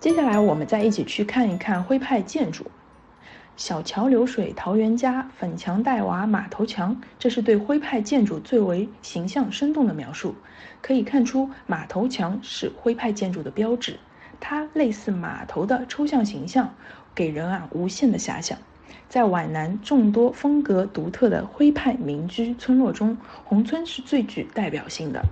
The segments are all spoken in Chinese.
接下来，我们再一起去看一看徽派建筑。小桥流水桃源家，粉墙黛瓦马头墙，这是对徽派建筑最为形象生动的描述。可以看出，马头墙是徽派建筑的标志，它类似码头的抽象形象，给人啊无限的遐想。在皖南众多风格独特的徽派民居村落中，宏村是最具代表性的。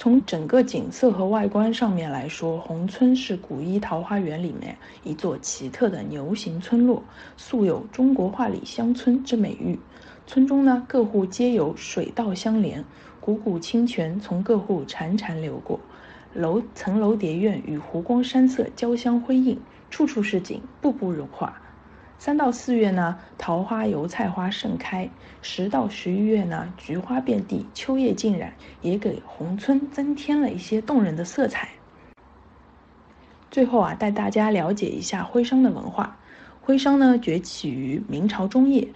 从整个景色和外观上面来说，宏村是古一桃花源里面一座奇特的牛形村落，素有“中国画里乡村”之美誉。村中呢，各户皆有水道相连，汩汩清泉从各户潺潺流过，楼层楼叠院与湖光山色交相辉映，处处是景，步步如画。三到四月呢，桃花、油菜花盛开；十到十一月呢，菊花遍地，秋叶尽染，也给宏村增添了一些动人的色彩。最后啊，带大家了解一下徽商的文化。徽商呢，崛起于明朝中叶。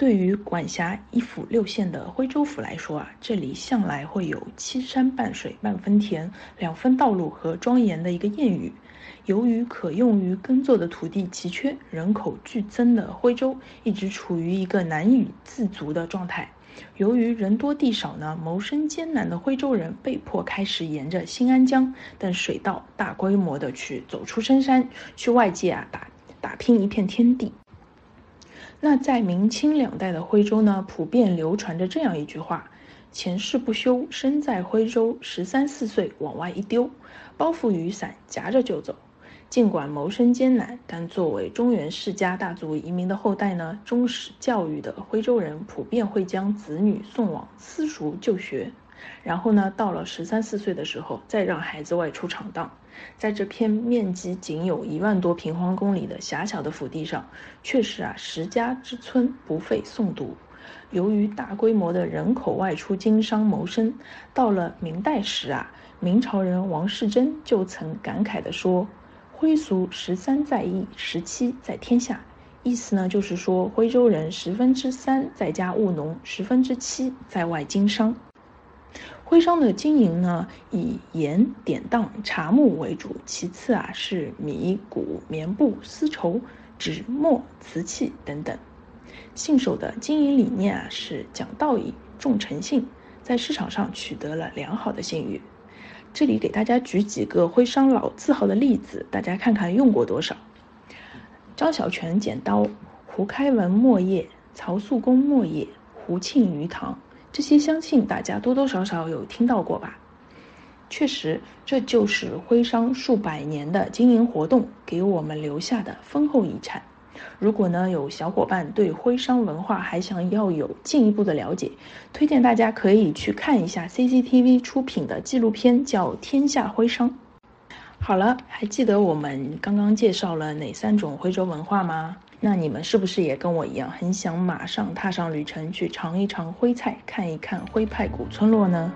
对于管辖一府六县的徽州府来说啊，这里向来会有“七山半水半分田，两分道路”和庄严的一个谚语。由于可用于耕作的土地奇缺，人口剧增的徽州一直处于一个难以自足的状态。由于人多地少呢，谋生艰难的徽州人被迫开始沿着新安江等水道大规模的去走出深山，去外界啊打打拼一片天地。那在明清两代的徽州呢，普遍流传着这样一句话：“前世不修，身在徽州，十三四岁往外一丢，包袱雨伞夹着就走。”尽管谋生艰难，但作为中原世家大族移民的后代呢，重视教育的徽州人普遍会将子女送往私塾就学，然后呢，到了十三四岁的时候，再让孩子外出闯荡。在这片面积仅有一万多平方公里的狭小的腹地上，确实啊，十家之村不费诵读。由于大规模的人口外出经商谋生，到了明代时啊，明朝人王世贞就曾感慨地说：“徽俗十三在邑，十七在天下。”意思呢，就是说徽州人十分之三在家务农，十分之七在外经商。徽商的经营呢，以盐、典当、茶木为主，其次啊是米、谷、棉布、丝绸、纸墨、瓷器等等。信守的经营理念啊是讲道义、重诚信，在市场上取得了良好的信誉。这里给大家举几个徽商老字号的例子，大家看看用过多少。张小泉剪刀、胡开文墨业、曹素公墨业、胡庆余堂。这些相信大家多多少少有听到过吧？确实，这就是徽商数百年的经营活动给我们留下的丰厚遗产。如果呢有小伙伴对徽商文化还想要有进一步的了解，推荐大家可以去看一下 CCTV 出品的纪录片，叫《天下徽商》。好了，还记得我们刚刚介绍了哪三种徽州文化吗？那你们是不是也跟我一样，很想马上踏上旅程，去尝一尝徽菜，看一看徽派古村落呢？